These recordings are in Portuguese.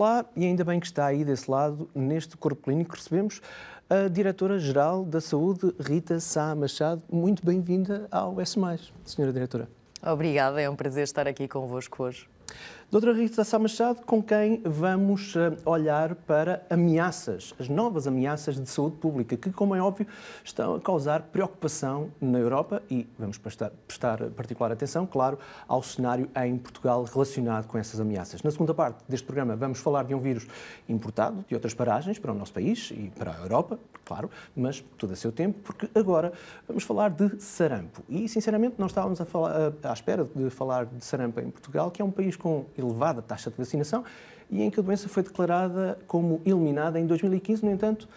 Olá, e ainda bem que está aí desse lado, neste corpo clínico, recebemos a Diretora-Geral da Saúde, Rita Sá Machado. Muito bem-vinda ao S, Senhora Diretora. Obrigada, é um prazer estar aqui convosco hoje. Doutora Rita Sá Machado, com quem vamos eh, olhar para ameaças, as novas ameaças de saúde pública, que, como é óbvio, estão a causar preocupação na Europa e vamos prestar, prestar particular atenção, claro, ao cenário em Portugal relacionado com essas ameaças. Na segunda parte deste programa, vamos falar de um vírus importado de outras paragens para o nosso país e para a Europa, claro, mas tudo a seu tempo, porque agora vamos falar de sarampo. E, sinceramente, nós estávamos a falar, à espera de falar de sarampo em Portugal, que é um país com elevada taxa de vacinação e em que a doença foi declarada como eliminada em 2015. No entanto,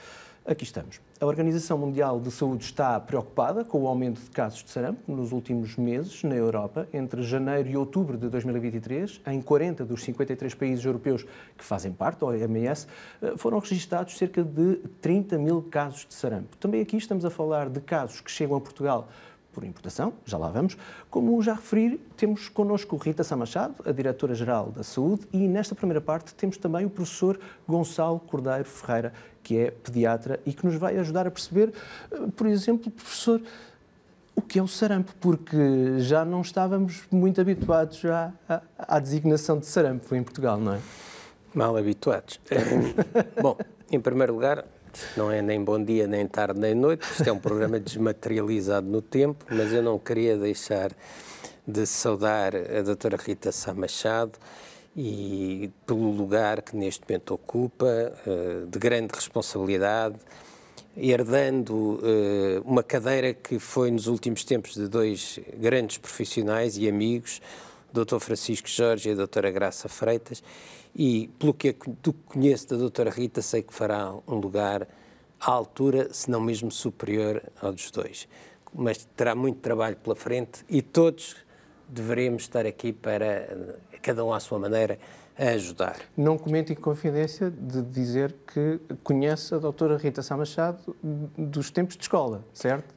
aqui estamos. A Organização Mundial de Saúde está preocupada com o aumento de casos de sarampo nos últimos meses na Europa. Entre janeiro e outubro de 2023, em 40 dos 53 países europeus que fazem parte da OMS, eh, foram registados cerca de 30 mil casos de sarampo. Também aqui estamos a falar de casos que chegam a Portugal por importação, já lá vamos. Como já referi, temos connosco Rita Samachado, a Diretora-Geral da Saúde, e nesta primeira parte temos também o professor Gonçalo Cordeiro Ferreira, que é pediatra e que nos vai ajudar a perceber, eh, por exemplo, professor, o que é o sarampo, porque já não estávamos muito habituados à, à designação de sarampo em Portugal, não é? Mal habituados. Bom, em primeiro lugar, não é nem bom dia, nem tarde, nem noite. Isto é um programa desmaterializado no tempo, mas eu não queria deixar de saudar a doutora Rita Sá Machado e pelo lugar que neste momento ocupa, eh, de grande responsabilidade, herdando eh, uma cadeira que foi nos últimos tempos de dois grandes profissionais e amigos, Dr. Francisco Jorge e a doutora Graça Freitas, e pelo que do que conheço da doutora Rita, sei que fará um lugar à altura, se não mesmo superior ao dos dois. Mas terá muito trabalho pela frente e todos deveremos estar aqui para, cada um à sua maneira, a ajudar. Não comente em confidência de dizer que conhece a doutora Rita Sá Machado dos tempos de escola, certo?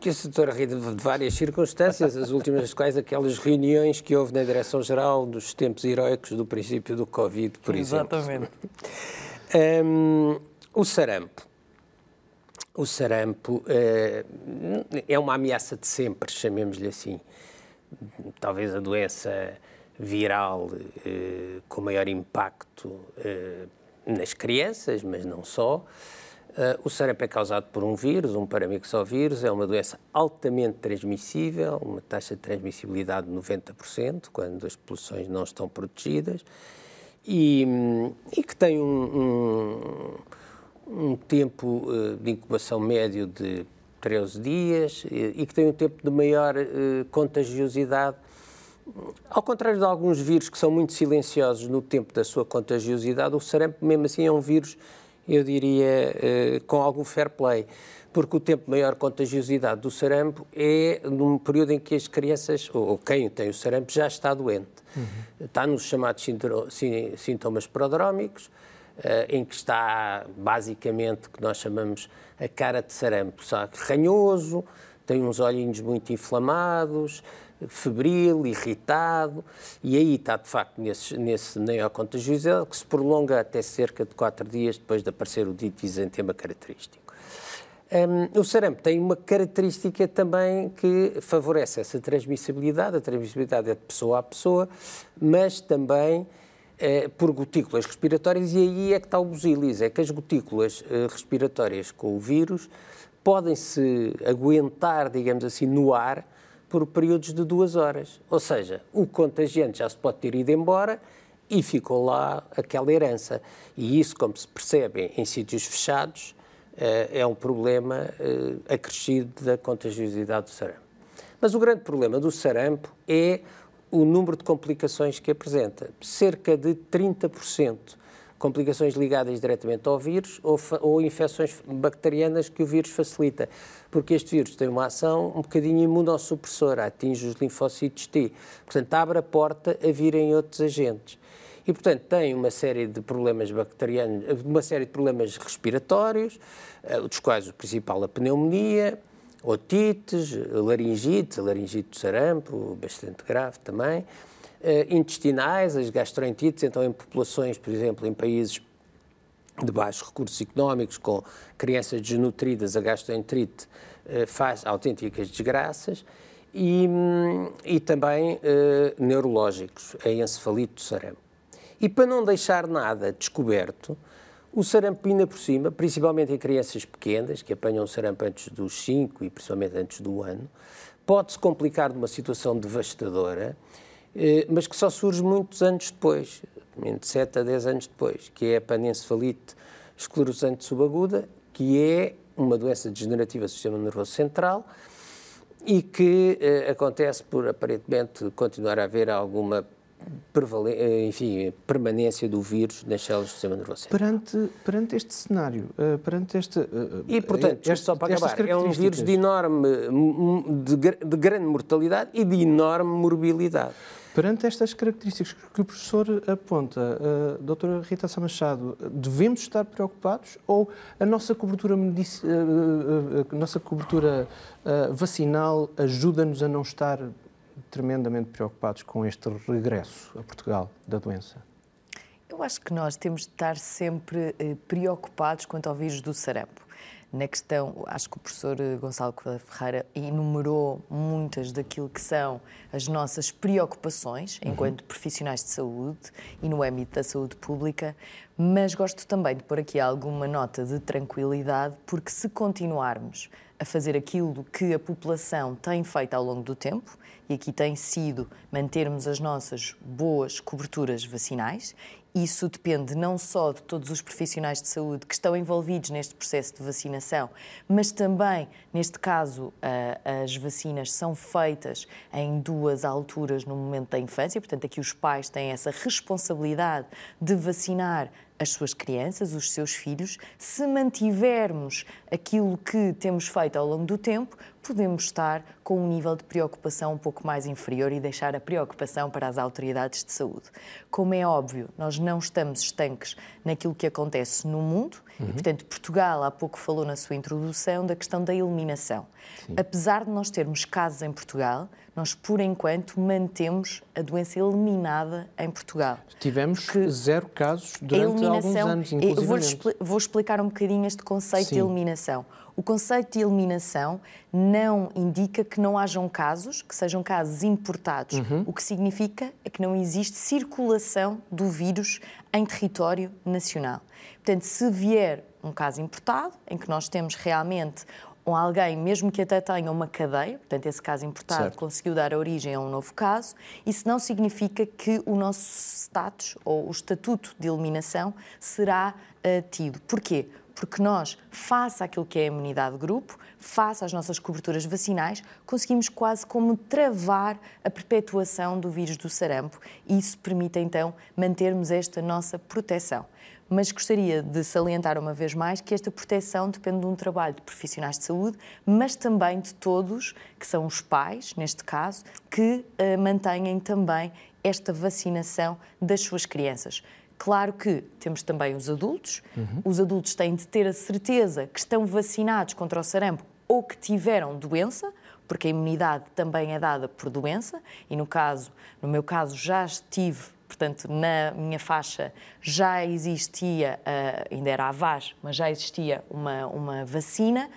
Que a doutora Rita, de várias circunstâncias, as últimas das quais aquelas reuniões que houve na Direção-Geral dos tempos heroicos do princípio do Covid, por Exatamente. exemplo. Exatamente. Um, o sarampo. O sarampo uh, é uma ameaça de sempre, chamemos-lhe assim. Talvez a doença viral uh, com maior impacto uh, nas crianças, mas não só. Uh, o sarampo é causado por um vírus, um paramixovírus, é uma doença altamente transmissível, uma taxa de transmissibilidade de 90%, quando as populações não estão protegidas, e, e que tem um, um, um tempo uh, de incubação médio de 13 dias e, e, que tem um tempo de maior uh, contagiosidade. Ao contrário de alguns vírus que são muito silenciosos no tempo da sua contagiosidade, o sarampo, mesmo assim, é um vírus eu diria, eh, com algum fair play, porque o tempo de maior contagiosidade do sarampo é num período em que as crianças, ou quem tem o sarampo, já está doente. Uhum. Está nos chamados sintomas prodrómicos, eh, em que está basicamente o que nós chamamos a cara de sarampo, sabe? ranhoso, tem uns olhinhos muito inflamados, febril, irritado, e aí está, de facto, nesse, nesse neocontagiosidade que se prolonga até cerca de quatro dias depois de aparecer o dito isentema característico. Um, o sarampo tem uma característica também que favorece essa transmissibilidade, a transmissibilidade é de pessoa a pessoa, mas também eh, por gotículas respiratórias, e aí é que está o busilis, é que as gotículas eh, respiratórias com o vírus podem se aguentar, digamos assim, no ar, por períodos de duas horas. Ou seja, o contagiante já se pode ter ido embora e ficou lá aquela herança. E isso, como se percebe em sítios fechados, eh, é um problema eh, acrescido da contagiosidade do sarampo. Mas o grande problema do sarampo é o número de complicações que apresenta. Cerca de 30% complicações ligadas diretamente ao vírus ou, ou, infecções bacterianas que o vírus facilita, porque este vírus tem uma ação um bocadinho imunossupressora, atinge os linfócitos T, portanto abre a porta a virem outros agentes. E, portanto, tem uma série de problemas bacterianos, uma série de problemas respiratórios, eh, dos quais o principal a pneumonia, otites, laringite, laringite do sarampo, bastante grave também, intestinais, as gastroenterites, então em populações, por exemplo, em países de baixos recursos económicos, com crianças desnutridas, a gastroenterite faz autênticas desgraças e, hum, e também uh, neurológicos, a encefalite do sarampo. E para não deixar nada descoberto, o sarampo ainda por cima, principalmente em crianças pequenas, que apanham sarampo antes dos 5 e principalmente antes do ano, pode-se complicar de uma situação devastadora, eh, mas que só surge muitos anos depois, de 7 a 10 anos depois, que é a panencefalite esclerosante subaguda, que é uma doença degenerativa do sistema nervoso central, e que eh, acontece por aparentemente continuar a haver alguma eh, enfim, permanência do vírus nas células do sistema nervoso central. Perante, perante este cenário, uh, perante este... Uh, e, portanto, este, só para acabar, é um vírus de enorme, de, de grande mortalidade e de enorme morbilidade. Perante estas características que o professor aponta, uh, doutora Rita Sá Machado, devemos estar preocupados ou a nossa cobertura, uh, uh, nossa cobertura vacinal ajuda-nos a não estar tremendamente preocupados com este regresso a Portugal da doença? Eu acho que nós temos de estar sempre preocupados quanto ao vírus do sarampo na questão, acho que o professor eh, Gonçalo Coelho Ferreira enumerou muitas daquilo que são as nossas preocupações uhum. enquanto profissionais de saúde e no âmbito da saúde pública, mas gosto também de pôr aqui alguma nota de tranquilidade, porque se continuarmos a fazer aquilo que a população tem feito ao longo do tempo, e aqui tem sido mantermos as nossas boas coberturas vacinais isso depende não só de todos os profissionais de saúde que estão envolvidos neste processo de vacinação, mas também, neste caso, as vacinas são feitas em duas alturas no momento da infância, portanto, aqui os pais têm essa responsabilidade de vacinar as suas crianças, os seus filhos, se mantivermos aquilo que temos feito ao longo do tempo, podemos estar com um nível de preocupação um pouco mais inferior e deixar a preocupação para as autoridades de saúde. Como é óbvio, nós não estamos estanques naquilo que acontece no mundo uhum. e, portanto, Portugal há pouco falou na sua introdução da questão da eliminação. Sim. Apesar de nós termos casos em Portugal, nós, por enquanto, mantemos a doença eliminada em Portugal. Tivemos zero casos durante alguns anos, inclusive. Vou, vou explicar um bocadinho este conceito Sim. de eliminação. O conceito de eliminação não indica que não hajam casos, que sejam casos importados. Uhum. O que significa é que não existe circulação do vírus em território nacional. Portanto, se vier um caso importado, em que nós temos realmente com alguém, mesmo que até tenha uma cadeia, portanto, esse caso importado certo. conseguiu dar origem a um novo caso, isso não significa que o nosso status ou o estatuto de eliminação será uh, tido. Porquê? Porque nós, face àquilo que é a imunidade de grupo, face às nossas coberturas vacinais, conseguimos quase como travar a perpetuação do vírus do sarampo e isso permite então mantermos esta nossa proteção mas gostaria de salientar uma vez mais que esta proteção depende de um trabalho de profissionais de saúde, mas também de todos, que são os pais, neste caso, que uh, mantenham também esta vacinação das suas crianças. Claro que temos também os adultos. Uhum. Os adultos têm de ter a certeza que estão vacinados contra o sarampo ou que tiveram doença, porque a imunidade também é dada por doença, e no caso, no meu caso, já estive portanto, na minha faixa já existia, uh, ainda era a VAS, mas já existia uma, uma vacina.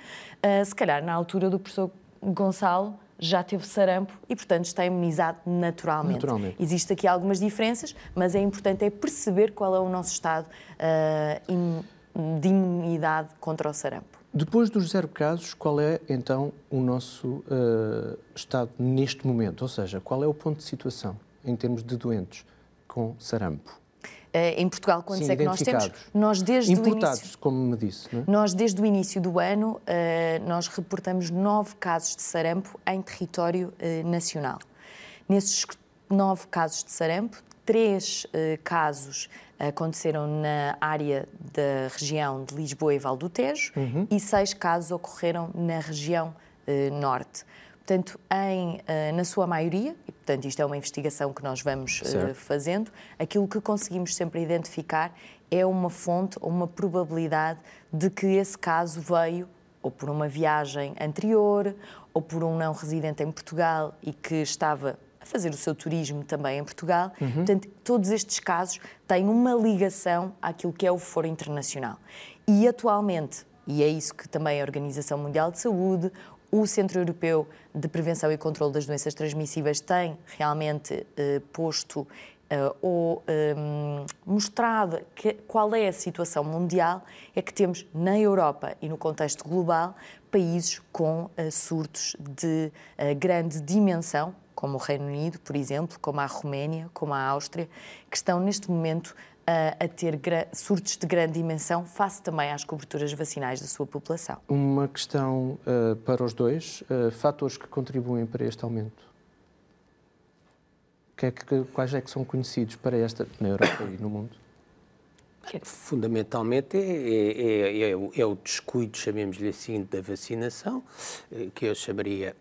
Uh, se calhar, na altura do professor Gonçalo, já teve sarampo e, portanto, está imunizado naturalmente. naturalmente. Existem aqui algumas diferenças, mas é importante é perceber qual é o nosso estado uh, de imunidade contra o sarampo. Depois dos zero casos, qual é então o nosso uh, estado neste momento? Ou seja, qual é o ponto de situação em termos de doentes? com sarampo? Uh, em Portugal, quantos Sim, é que nós temos? Nós desde Importados, o início, como me disse. É? Nós, desde o início do ano, uh, nós reportamos nove casos de sarampo em território uh, nacional. Nesses nove casos de sarampo, três casos aconteceram na área da região de Lisboa e Val do Tejo uhum. e seis casos ocorreram na região norte. Portanto, em, uh, na sua maioria, e portanto isto é uma investigação que nós vamos uh, fazendo, aquilo que conseguimos sempre identificar é uma fonte ou uma probabilidade de que esse caso veio ou por uma viagem anterior, ou por um não residente em Portugal e que estava a fazer o seu turismo também em Portugal. Uhum. Portanto, todos estes casos têm uma ligação àquilo que é o Foro Internacional. E atualmente, e é isso que também a Organização Mundial de Saúde, o Centro Europeu de Prevenção e Controlo das Doenças Transmissíveis tem realmente eh, posto eh, ou eh, mostrado que, qual é a situação mundial, é que temos na Europa e no contexto global países com eh, surtos de eh, grande dimensão, como o Reino Unido, por exemplo, como a Roménia, como a Áustria, que estão neste momento a ter surtos de grande dimensão, face também às coberturas vacinais da sua população. Uma questão uh, para os dois: uh, fatores que contribuem para este aumento? Que é que, quais é que são conhecidos para esta, na Europa e no mundo? Fundamentalmente é, é, é, é, o descuido, chamemos-lhe assim, da vacinação, eh, que eu chamaria,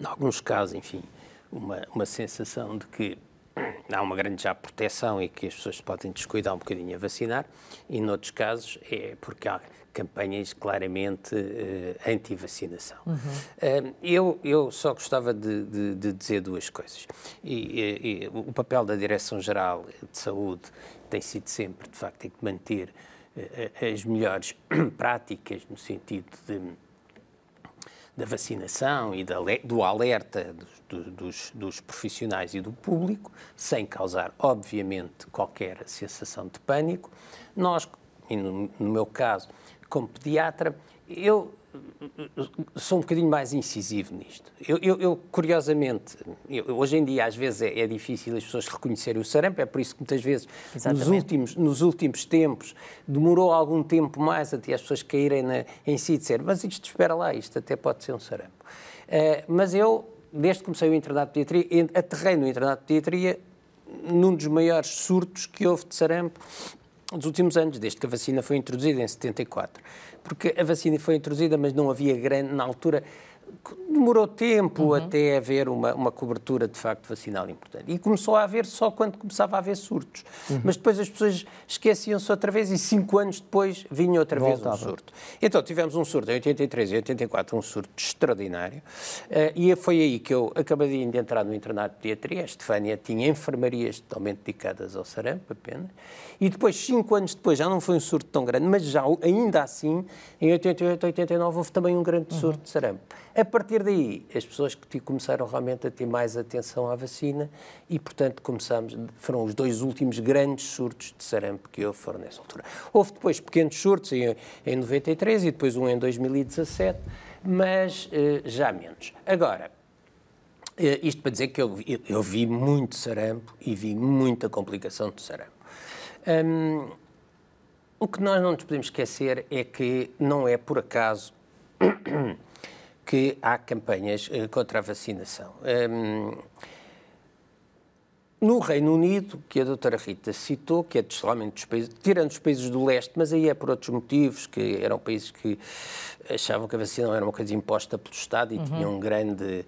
em alguns casos, enfim, uma, uma sensação de que há uma grande já proteção e que as pessoas podem descuidar um bocadinho a vacinar, e noutros casos é porque há campanhas claramente uh, anti-vacinação. Uhum. Uh, eu, eu só gostava de, de, de dizer duas coisas. E, e, e, o papel da Direção-Geral de Saúde tem sido sempre, de facto, de manter uh, as melhores práticas no sentido de da vacinação e do alerta dos, dos, profissionais e do público, sem causar, obviamente, qualquer sensação de pânico. Nós, no, no meu caso, como pediatra, eu sou um bocadinho mais incisivo nisto. Eu, eu, eu curiosamente, eu, hoje em dia às vezes é, é, difícil as pessoas reconhecerem o sarampo, é por isso que muitas vezes nos últimos, nos últimos tempos demorou algum tempo mais até as pessoas caírem na, em si e dizer, mas isto espera lá, isto até pode ser um sarampo. Uh, mas eu, desde que comecei o internato de pediatria, aterrei no internato de pediatria num dos maiores surtos que houve de sarampo dos últimos anos, desde que a vacina foi introduzida em 74. Porque a vacina foi introduzida, mas não havia grande, na altura, demorou tempo uhum. até haver uma, uma cobertura de facto vacinal importante. E começou a haver só quando começava a haver surtos. Uhum. Mas depois as pessoas esqueciam-se outra vez e cinco anos depois vinha outra Voltava. vez um surto. Então tivemos um surto em 83 e 84, um surto extraordinário. Uh, e foi aí que eu acabei de entrar no internato de pediatria. A Estefânia tinha enfermarias totalmente dedicadas ao sarampo apenas. E depois, cinco anos depois, já não foi um surto tão grande, mas já ainda assim, em 88, 89, houve também um grande uhum. surto de sarampo. A partir daí, as pessoas que começaram realmente a ter mais atenção à vacina e, portanto, começamos, foram os dois últimos grandes surtos de sarampo que houve foram nessa altura. Houve depois pequenos surtos em, em 93 e depois um em 2017, mas eh, já menos. Agora, eh, isto para dizer que eu, eu, eu, vi muito sarampo e vi muita complicação de sarampo. Um, o que nós não nos podemos esquecer é que não é por acaso que há campanhas uh, contra a vacinação. Um, no Reino Unido, que a doutora Rita citou, que é somente dos países, tirando os países do leste, mas aí é por outros motivos, que eram países que achavam que a vacina era uma coisa imposta pelo Estado e uhum. tinham um grande...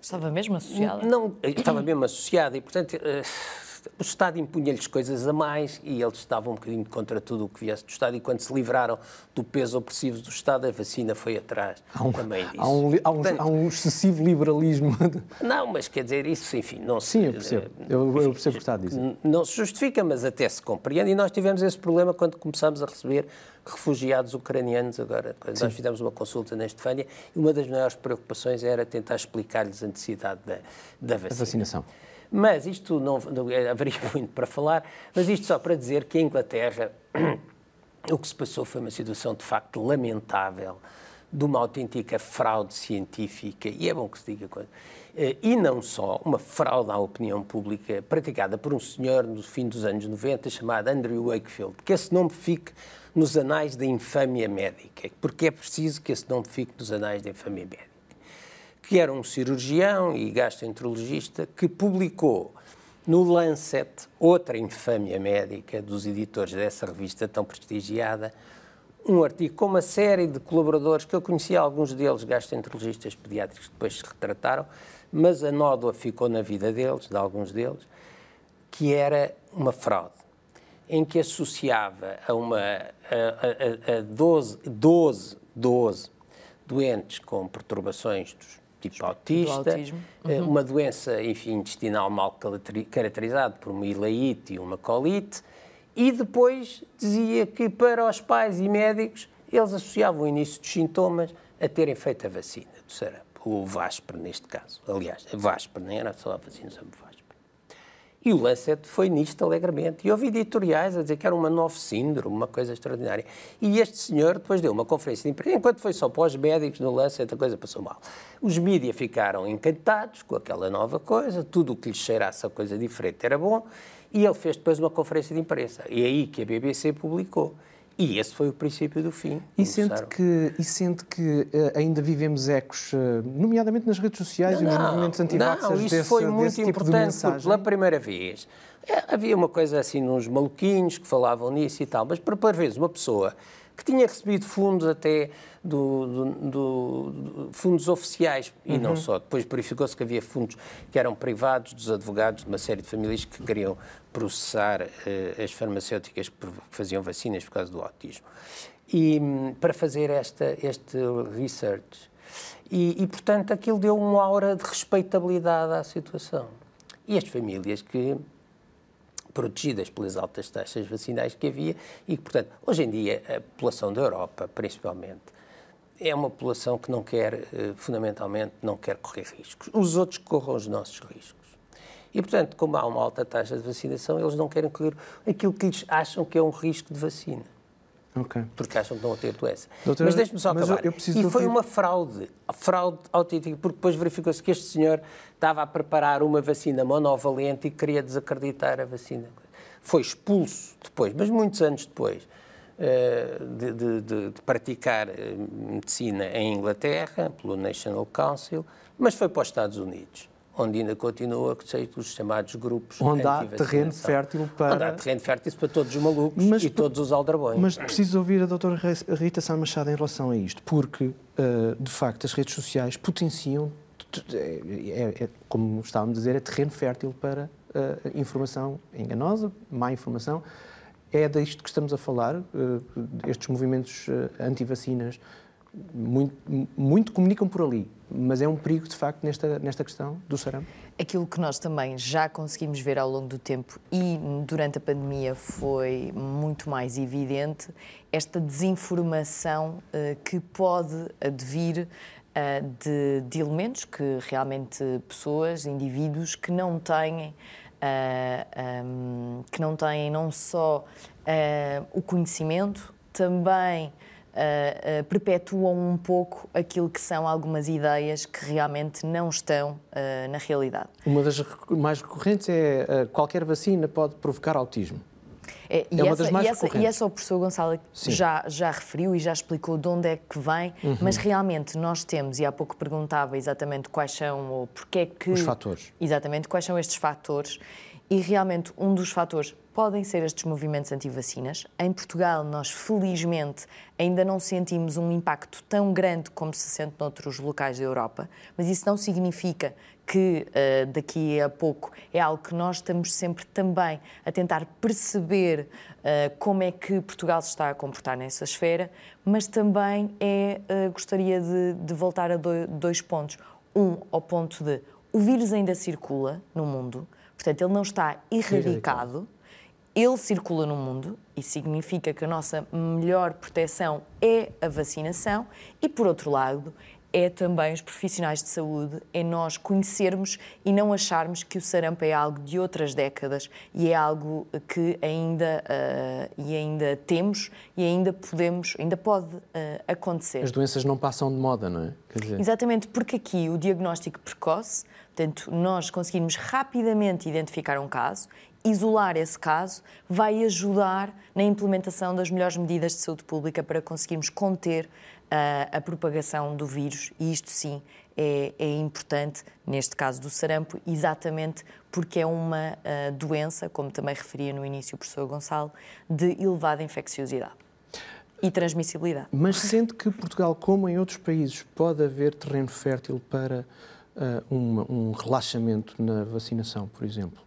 Estava mesmo associada? Não, estava mesmo associada e, portanto, uh, o Estado impunha-lhes coisas a mais e eles estavam um bocadinho contra tudo o que viesse do Estado e quando se livraram do peso opressivo do Estado, a vacina foi atrás há um, também disso. Há um, há, um, Portanto, há um, excessivo liberalismo. Não, mas quer dizer, isso, enfim, não se... Sim, eu percebo. Eu, eu percebo o que está a dizer. Não se justifica, mas até se compreende e nós tivemos esse problema quando começámos a receber refugiados ucranianos agora. Quando nós fizemos uma consulta na Estefânia e uma das maiores preocupações era tentar explicar-lhes a necessidade da, da vacina. A vacinação. Mas isto não, não haveria muito para falar, mas isto só para dizer que a Inglaterra, o que se passou foi uma situação de facto lamentável, de uma autêntica fraude científica, e é bom que se diga coisa. Eh, e não só, uma fraude à opinião pública praticada por um senhor no fim dos anos 90 chamado Andrew Wakefield, que esse nome fique nos anais da infâmia médica, porque é preciso que esse nome fique nos anais da infâmia médica que era um cirurgião e gastroenterologista que publicou no Lancet, outra infâmia médica dos editores dessa revista tão prestigiada, um artigo com uma série de colaboradores que eu conhecia, alguns deles gastroenterologistas pediátricos que depois se retrataram, mas a nódoa ficou na vida deles, de alguns deles, que era uma fraude, em que associava a, uma, a, a, a 12, 12, 12 doentes com perturbações dos tipo autista, eh, uma doença, enfim, intestinal mal caracterizada por uma ileite e uma colite, e depois dizia que para os pais e médicos eles associavam o início dos sintomas a terem feito a vacina do sarampo, o Vasper neste caso. Aliás, a Vasper, nem era só a vacina, a Vasper. E o Lancet foi nisto alegremente. E houve editoriais a dizer que era uma nova síndrome, uma coisa extraordinária. E este senhor depois deu uma conferência de imprensa, enquanto foi só para os médicos no Lancet, a coisa passou mal. Os mídias ficaram encantados com aquela nova coisa, tudo o que lhes cheirasse a coisa diferente era bom, e ele fez depois uma conferência de imprensa. E é aí que a BBC publicou. E esse foi o princípio do fim. E sente que, e sente que uh, ainda vivemos ecos, uh, nomeadamente nas redes sociais não, e nos movimentos anti Não, isso desse, foi muito tipo importante, porque pela primeira vez é, havia uma coisa assim, uns maluquinhos que falavam nisso e tal, mas primeira vez uma pessoa que tinha recebido fundos até do, do, do, do fundos oficiais e uhum. não só. Depois verificou-se que havia fundos que eram privados dos advogados de uma série de famílias que queriam processar uh, as farmacêuticas que faziam vacinas por causa do autismo. E um, para fazer esta, este research. E, e, portanto, aquilo deu uma aura de respeitabilidade à situação. E as famílias que protegidas pelas altas taxas vacinais que havia e que, portanto, hoje em dia a população da Europa, principalmente, é uma população que não quer, eh, fundamentalmente, não quer correr riscos. Os outros corram os nossos riscos. E, portanto, como há uma alta taxa de vacinação, eles não querem correr aquilo que eles acham que é um risco de vacina. Okay. Porque acham que não vão ter doença. Doutora, mas deixe-me só acabar. Eu, eu e foi uma fraude, fraude autêntica, porque depois verificou-se que este senhor estava a preparar uma vacina monovalente e queria desacreditar a vacina. Foi expulso depois, mas muitos anos depois, eh, de, de, de, de praticar eh, medicina em Inglaterra, pelo National Council, mas foi para os Estados Unidos onde ainda continua a ser os chamados grupos Onde há terreno fértil para... Onde há terreno fértil para todos os malucos mas, e todos os aldrabões. Mas preciso ouvir a doutora Rita Sá Machado em relação a isto, porque, uh, de facto, as redes sociais potenciam, é, é, é, como estávamos a dizer, é terreno fértil para uh, informação enganosa, má informação. É disto que estamos a falar, uh, estes movimentos anti-vacinas muito, muito comunicam por ali, mas é um perigo, de facto, nesta, nesta questão do sarampo? Aquilo que nós também já conseguimos ver ao longo do tempo e durante a pandemia foi muito mais evidente, esta desinformação uh, que pode advir uh, de, de, elementos que realmente pessoas, indivíduos que não têm, uh, eh, um, que não têm não só o conhecimento, também uh, uh, perpetuam um pouco aquilo que são algumas ideias que realmente não estão uh, na realidade. Uma das mais recorrentes é qualquer vacina pode provocar autismo. É, e, é essa, e, essa, e, essa, o professor Gonçalo já, já referiu e já explicou de onde é que vem, uhum. mas realmente nós temos, e há pouco perguntava exatamente quais são, ou porque é que... Os fatores. Exatamente, quais são estes fatores, e realmente um dos fatores podem ser estes movimentos anti-vacinas. Em Portugal, nós felizmente ainda não sentimos um impacto tão grande como se sente noutros locais da Europa, mas isso não significa que uh, daqui a pouco é algo que nós estamos sempre também a tentar perceber uh, como é que Portugal se está a comportar nessa esfera, mas também é, uh, gostaria de, de, voltar a dois pontos. Um, ao ponto de o vírus ainda circula no mundo, portanto, ele não está erradicado ele circula no mundo e significa que a nossa melhor proteção é a vacinação e, por outro lado, é também os profissionais de saúde, é nós conhecermos e não acharmos que o sarampo é algo de outras décadas e é algo que ainda, uh, e ainda temos e ainda podemos, ainda pode uh, acontecer. As doenças não passam de moda, não é? Dizer... Exatamente, porque aqui o diagnóstico precoce, portanto, nós conseguimos rapidamente identificar um caso isolar esse caso vai ajudar na implementação das melhores medidas de saúde pública para conseguirmos conter uh, a propagação do vírus e isto sim é, é, importante, neste caso do sarampo, exatamente porque é uma uh, doença, como também referia no início o professor Gonçalo, de elevada infecciosidade e transmissibilidade. Mas sente que Portugal, como em outros países, pode haver terreno fértil para uh, um relaxamento na vacinação, por exemplo?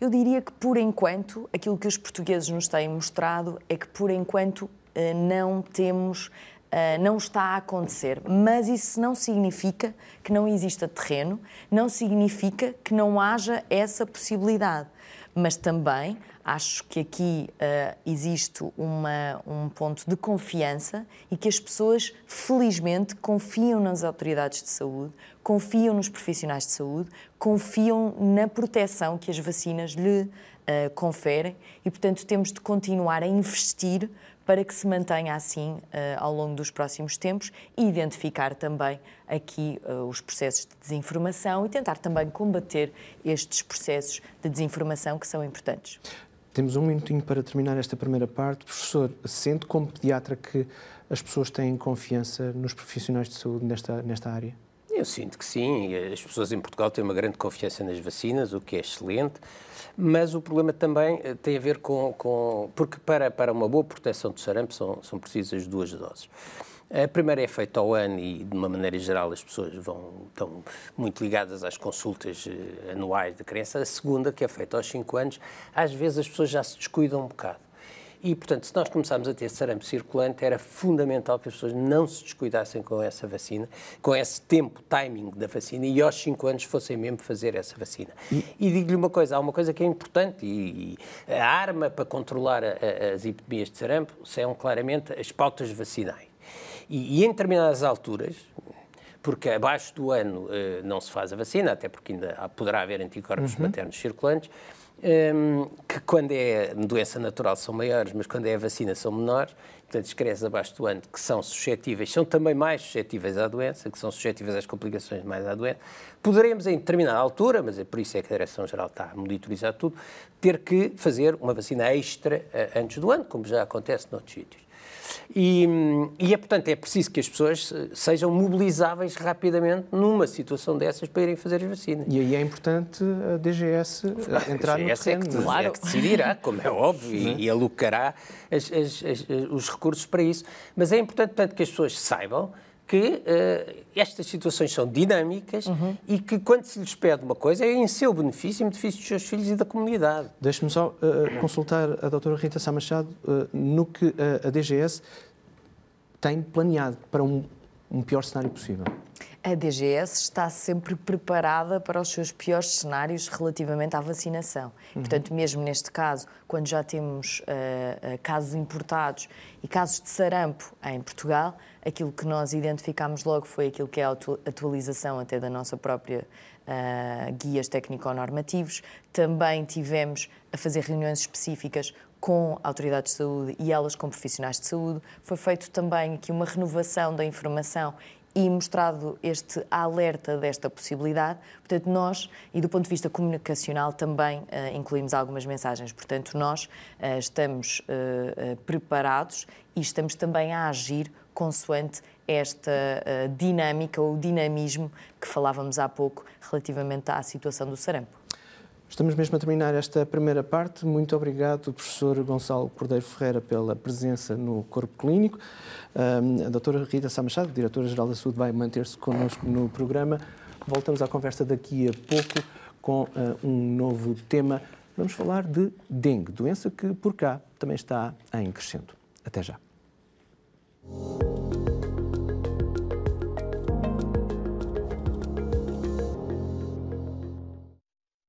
Eu diria que, por enquanto, aquilo que os portugueses nos têm mostrado é que, por enquanto, eh, não temos Uh, não está a acontecer, mas isso não significa que não exista terreno, não significa que não haja essa possibilidade. Mas também acho que aqui uh, existe uma, um ponto de confiança e que as pessoas, felizmente, confiam nas autoridades de saúde, confiam nos profissionais de saúde, confiam na proteção que as vacinas lhe uh, conferem e, portanto, temos de continuar a investir para que se mantenha assim uh, ao longo dos próximos tempos e identificar também aqui uh, os processos de desinformação e tentar também combater estes processos de desinformação que são importantes. Temos um minutinho para terminar esta primeira parte. Professor, sente como pediatra que as pessoas têm confiança nos profissionais de saúde nesta, nesta área? Eu sinto que sim. As pessoas em Portugal têm uma grande confiança nas vacinas, o que é excelente. Mas o problema também eh, tem a ver com. com porque para, para uma boa proteção do sarampo são, são precisas duas doses. A primeira é feita ao ano e, de uma maneira geral, as pessoas vão, estão muito ligadas às consultas eh, anuais da criança. A segunda, que é feita aos 5 anos, às vezes as pessoas já se descuidam um bocado. E, portanto, se nós começarmos a ter sarampo circulante, era fundamental que as pessoas não se descuidassem com essa vacina, com esse tempo, timing da vacina, e aos 5 anos fossem mesmo fazer essa vacina. E, e digo-lhe uma coisa, há uma coisa que é importante, e, e a arma para controlar a, a, as epidemias de sarampo são claramente as pautas vacinais. E, e em determinadas alturas, porque abaixo do ano eh, não se faz a vacina, até porque ainda poderá haver anticorpos uhum. maternos circulantes, um, que quando é doença natural são maiores, mas quando é a vacina são menores. Portanto, as crianças abaixo do ano que são suscetíveis, são também mais suscetíveis à doença, que são suscetíveis às complicações mais à doença. Poderemos, em determinada altura, mas é por isso é que a Direção-Geral está a monitorizar tudo, ter que fazer uma vacina extra uh, antes do ano, como já acontece noutros sítios. E, e, é, portanto, é preciso que as pessoas sejam mobilizáveis rapidamente numa situação dessas para irem fazer as vacinas. E aí é importante a DGS entrar a DGS no terreno. É que, claro. é que decidirá, como é óbvio, e, e alocará as, as, as, os recursos para isso. Mas é importante, portanto, que as pessoas saibam que uh, estas situações são dinâmicas uhum. e que quando se lhes pede uma coisa é em seu benefício em benefício dos seus filhos e da comunidade. Deixe-me só uh, consultar a doutora Rita Sá Machado uh, no que a DGS tem planeado para um, um pior cenário possível. A DGS está sempre preparada para os seus piores cenários relativamente à vacinação. Uhum. Portanto, mesmo neste caso, quando já temos uh, casos importados e casos de sarampo em Portugal, aquilo que nós identificámos logo foi aquilo que é a atualização até da nossa própria uh, guias técnico-normativos. Também tivemos a fazer reuniões específicas com autoridades de saúde e elas com profissionais de saúde. Foi feito também aqui uma renovação da informação e mostrado este alerta desta possibilidade. Portanto, nós, e do ponto de vista comunicacional, também uh, incluímos algumas mensagens. Portanto, nós uh, estamos uh, preparados e estamos também a agir consoante esta dinâmica ou dinamismo que falávamos há pouco relativamente à situação do sarampo. Estamos mesmo a terminar esta primeira parte. Muito obrigado, professor Gonçalo Cordeiro Ferreira, pela presença no Corpo Clínico. a doutora Rita Samachado, diretora-geral da Saúde, vai manter-se connosco no programa. Voltamos à conversa daqui a pouco com uh, um novo tema. Vamos falar de dengue, doença que por cá também está em crescendo. Até já.